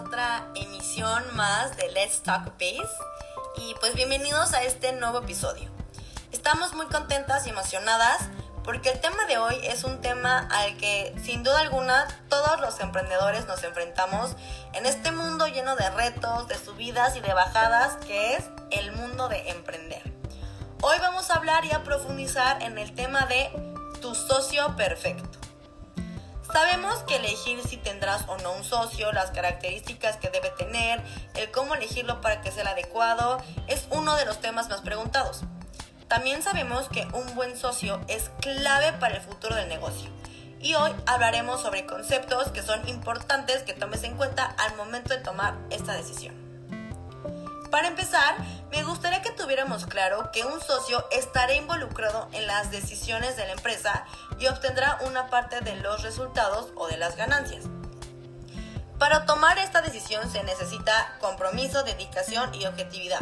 otra emisión más de Let's Talk Base y pues bienvenidos a este nuevo episodio. Estamos muy contentas y emocionadas porque el tema de hoy es un tema al que sin duda alguna todos los emprendedores nos enfrentamos en este mundo lleno de retos, de subidas y de bajadas que es el mundo de emprender. Hoy vamos a hablar y a profundizar en el tema de tu socio perfecto. Sabemos que elegir si tendrás o no un socio, las características que debe tener, el cómo elegirlo para que sea el adecuado, es uno de los temas más preguntados. También sabemos que un buen socio es clave para el futuro del negocio. Y hoy hablaremos sobre conceptos que son importantes que tomes en cuenta al momento de tomar esta decisión. Para empezar, me gustaría que tuviéramos claro que un socio estará involucrado en las decisiones de la empresa y obtendrá una parte de los resultados o de las ganancias. Para tomar esta decisión se necesita compromiso, dedicación y objetividad.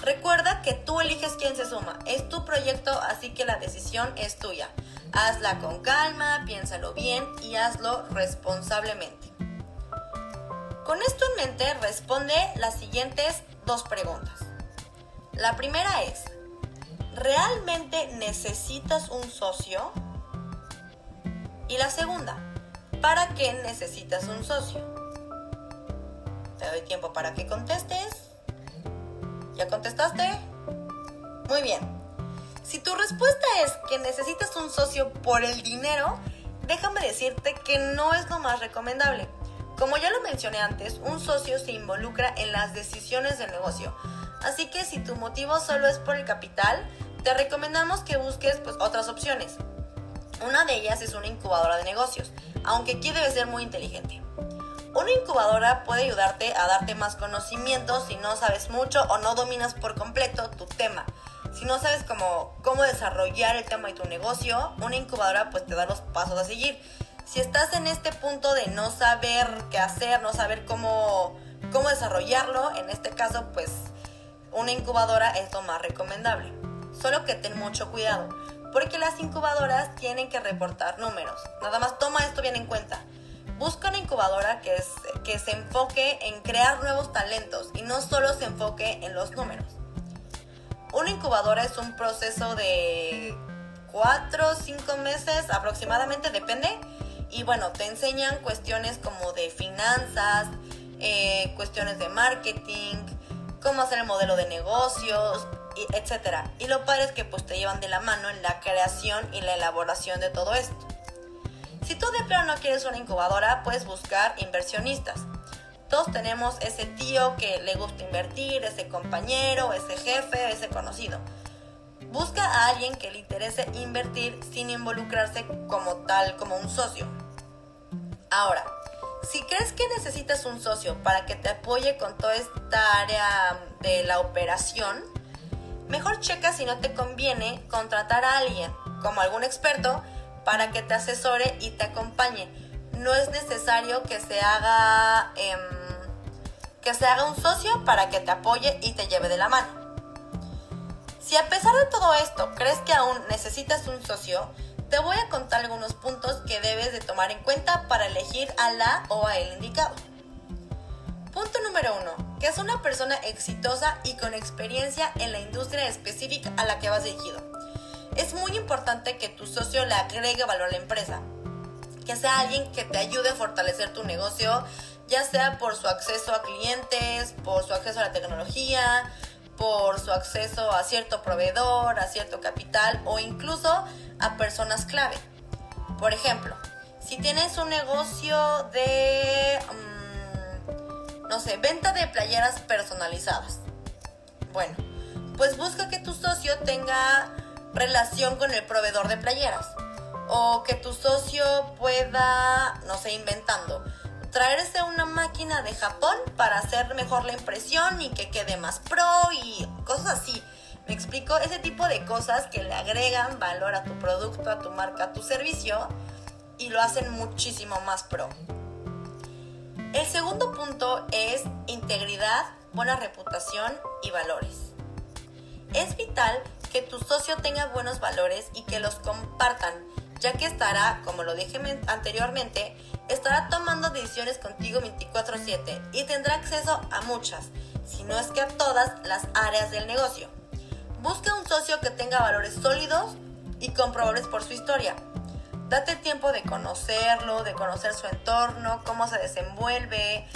Recuerda que tú eliges quién se suma, es tu proyecto, así que la decisión es tuya. Hazla con calma, piénsalo bien y hazlo responsablemente. Con esto en mente, responde las siguientes dos preguntas. La primera es, ¿realmente necesitas un socio? Y la segunda, ¿para qué necesitas un socio? Te doy tiempo para que contestes. ¿Ya contestaste? Muy bien. Si tu respuesta es que necesitas un socio por el dinero, déjame decirte que no es lo más recomendable. Como ya lo mencioné antes, un socio se involucra en las decisiones del negocio. Así que si tu motivo solo es por el capital, te recomendamos que busques pues, otras opciones. Una de ellas es una incubadora de negocios, aunque aquí debe ser muy inteligente. Una incubadora puede ayudarte a darte más conocimiento si no sabes mucho o no dominas por completo tu tema. Si no sabes cómo, cómo desarrollar el tema de tu negocio, una incubadora pues te da los pasos a seguir. Si estás en este punto de no saber qué hacer, no saber cómo, cómo desarrollarlo, en este caso pues una incubadora es lo más recomendable. Solo que ten mucho cuidado porque las incubadoras tienen que reportar números. Nada más toma esto bien en cuenta. Busca una incubadora que, es, que se enfoque en crear nuevos talentos y no solo se enfoque en los números. Una incubadora es un proceso de 4 o 5 meses aproximadamente, depende. Y bueno, te enseñan cuestiones como de finanzas, eh, cuestiones de marketing, cómo hacer el modelo de negocios, etcétera. Y lo padre que pues te llevan de la mano en la creación y la elaboración de todo esto. Si tú de plano no quieres una incubadora, puedes buscar inversionistas. Todos tenemos ese tío que le gusta invertir, ese compañero, ese jefe, ese conocido. Busca a alguien que le interese invertir sin involucrarse como tal, como un socio. Ahora, si crees que necesitas un socio para que te apoye con toda esta área de la operación, mejor checa si no te conviene contratar a alguien, como algún experto, para que te asesore y te acompañe. No es necesario que se haga em, que se haga un socio para que te apoye y te lleve de la mano. Si a pesar de todo esto crees que aún necesitas un socio, te voy a contar algunos puntos que debes de tomar en cuenta para elegir a la o a el indicado. Punto número uno, que es una persona exitosa y con experiencia en la industria específica a la que vas dirigido. Es muy importante que tu socio le agregue valor a la empresa, que sea alguien que te ayude a fortalecer tu negocio, ya sea por su acceso a clientes, por su acceso a la tecnología, por su acceso a cierto proveedor, a cierto capital o incluso a personas clave. Por ejemplo, si tienes un negocio de... Mm, no sé, venta de playeras personalizadas. Bueno, pues busca que tu socio tenga relación con el proveedor de playeras. O que tu socio pueda, no sé, inventando, traerse una máquina de Japón para hacer mejor la impresión y que quede más pro y cosas así. Me explico, ese tipo de cosas que le agregan valor a tu producto, a tu marca, a tu servicio y lo hacen muchísimo más pro. El segundo punto es integridad, buena reputación y valores. Es vital que tu socio tenga buenos valores y que los compartan, ya que estará, como lo dije anteriormente, estará tomando decisiones contigo 24/7 y tendrá acceso a muchas, si no es que a todas las áreas del negocio. Busca un socio que tenga valores sólidos y comprobables por su historia. Date tiempo de conocerlo, de conocer su entorno, cómo se desenvuelve,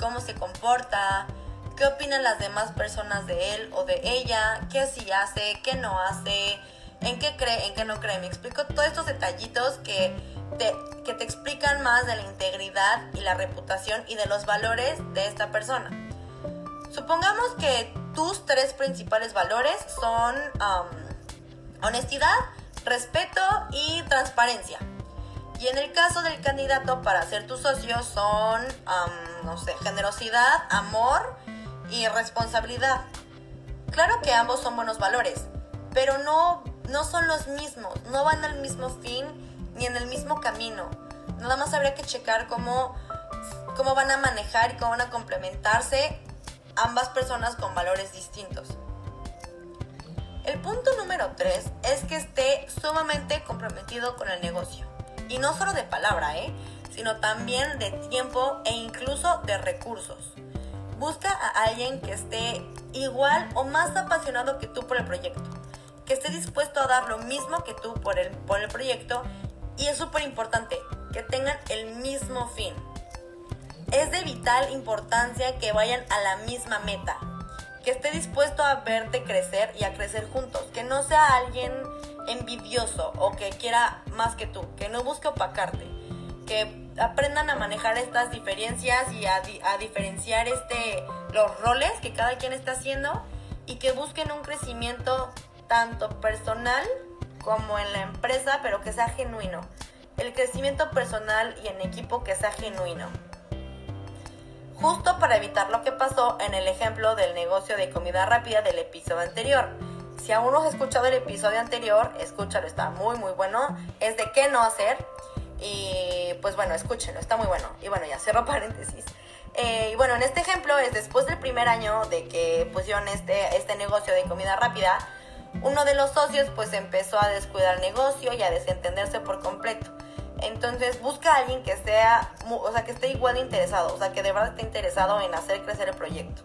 cómo se comporta, qué opinan las demás personas de él o de ella, qué sí hace, qué no hace, en qué cree, en qué no cree. Me explico todos estos detallitos que te, que te explican más de la integridad y la reputación y de los valores de esta persona. Supongamos que tus tres principales valores son honestidad, respeto y transparencia. Y en el caso del candidato para ser tu socio son, no sé, generosidad, amor y responsabilidad. Claro que ambos son buenos valores, pero no, no son los mismos, no van al mismo fin ni en el mismo camino. Nada más habría que checar cómo, cómo van a manejar y cómo van a complementarse ambas personas con valores distintos. El punto número 3 es que esté sumamente comprometido con el negocio. Y no solo de palabra, ¿eh? sino también de tiempo e incluso de recursos. Busca a alguien que esté igual o más apasionado que tú por el proyecto, que esté dispuesto a dar lo mismo que tú por el, por el proyecto y es súper importante que tengan el mismo fin. Es de vital importancia que vayan a la misma meta, que esté dispuesto a verte crecer y a crecer juntos, que no sea alguien envidioso o que quiera más que tú, que no busque opacarte, que aprendan a manejar estas diferencias y a, diferenciar este, los roles que cada quien está haciendo y que busquen un crecimiento tanto personal como en la empresa, pero que sea genuino. El crecimiento personal y en equipo que sea genuino. Justo para evitar lo que pasó en el ejemplo del negocio de comida rápida del episodio anterior. Si aún no has escuchado el episodio anterior, escúchalo, está muy muy bueno. Es de qué no hacer y pues bueno, escúchenlo, está muy bueno. Y bueno, ya cerro paréntesis. Eh, y bueno, en este ejemplo es después del primer año de que pusieron este, este negocio de comida rápida, uno de los socios pues empezó a descuidar el negocio y a desentenderse por completo. Entonces busca a alguien que sea, o sea, que esté igual interesado, o sea, que de verdad esté interesado en hacer crecer el proyecto.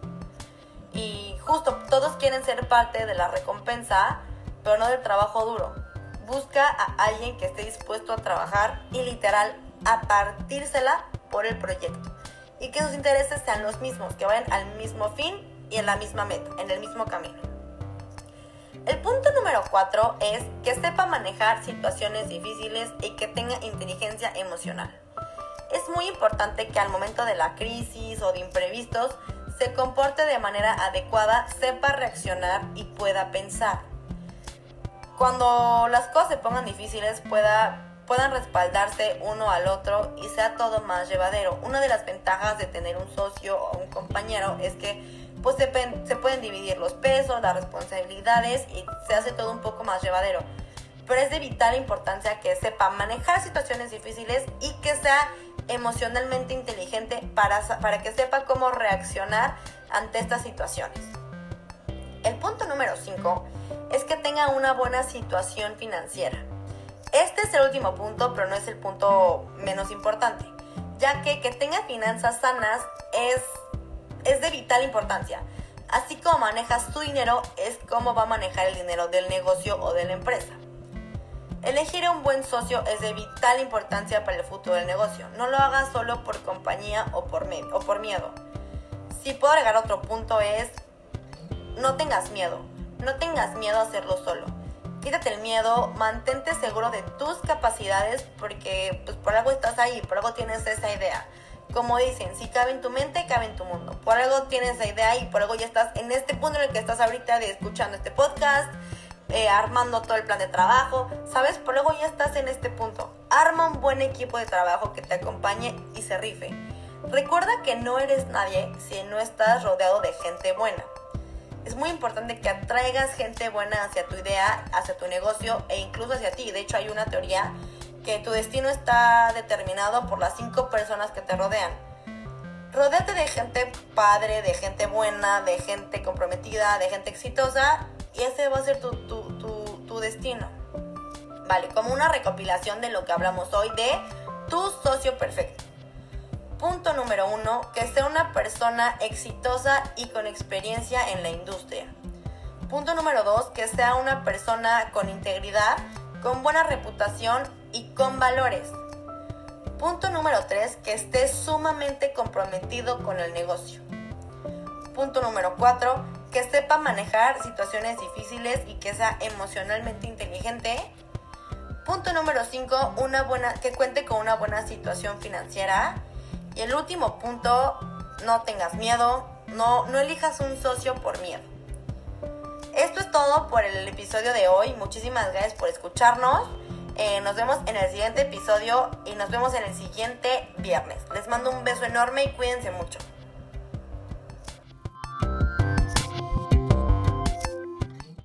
Y justo todos quieren ser parte de la recompensa, pero no del trabajo duro busca a alguien que esté dispuesto a trabajar y literal a partírsela por el proyecto. Y que sus intereses sean los mismos, que vayan al mismo fin y en la misma meta, en el mismo camino. El punto número 4 es que sepa manejar situaciones difíciles y que tenga inteligencia emocional. Es muy importante que al momento de la crisis o de imprevistos se comporte de manera adecuada, sepa reaccionar y pueda pensar cuando las cosas se pongan difíciles pueda, puedan respaldarse uno al otro y sea todo más llevadero. Una de las ventajas de tener un socio o un compañero es que pues se, pueden dividir los pesos, las responsabilidades y se hace todo un poco más llevadero. Pero es de vital importancia que sepa manejar situaciones difíciles y que sea emocionalmente inteligente para, para que sepa cómo reaccionar ante estas situaciones. El punto número 5 es que tenga una buena situación financiera. Este es el último punto, pero no es el punto menos importante, ya que que tenga finanzas sanas es, es de vital importancia. Así como manejas tu dinero, es como va a manejar el dinero del negocio o de la empresa. Elegir a un buen socio es de vital importancia para el futuro del negocio. No lo hagas solo por compañía o por, o por miedo. Si puedo agregar otro punto es, no tengas miedo. No tengas miedo a hacerlo solo. Quítate el miedo, mantente seguro de tus capacidades porque pues por algo estás ahí, por algo tienes esa idea. Como dicen, si cabe en tu mente, cabe en tu mundo. Por algo tienes esa idea y por algo ya estás en este punto en el que estás ahorita de escuchando este podcast, eh, armando todo el plan de trabajo. ¿Sabes? Por algo ya estás en este punto. Arma un buen equipo de trabajo que te acompañe y se rife. Recuerda que no eres nadie si no estás rodeado de gente buena es muy importante que atraigas gente buena hacia tu idea, hacia tu negocio e incluso hacia ti. De hecho, hay una teoría que tu destino está determinado por las cinco personas que te rodean. Rodéate de gente padre, de gente buena, de gente comprometida, de gente exitosa y ese va a ser tu, tu, tu, destino. Vale, como una recopilación de lo que hablamos hoy de tu socio perfecto. Punto número uno, que sea una persona exitosa y con experiencia en la industria. Punto número dos, que sea una persona con integridad, con buena reputación y con valores. Punto número tres, que esté sumamente comprometido con el negocio. Punto número cuatro, que sepa manejar situaciones difíciles y que sea emocionalmente inteligente. Punto número 5, una buena, que cuente con una buena situación financiera. Y el último punto, no tengas miedo, no, no elijas un socio por miedo. Esto es todo por el episodio de hoy. Muchísimas gracias por escucharnos. Eh, nos vemos en el siguiente episodio y nos vemos en el siguiente viernes. Les mando un beso enorme y cuídense mucho.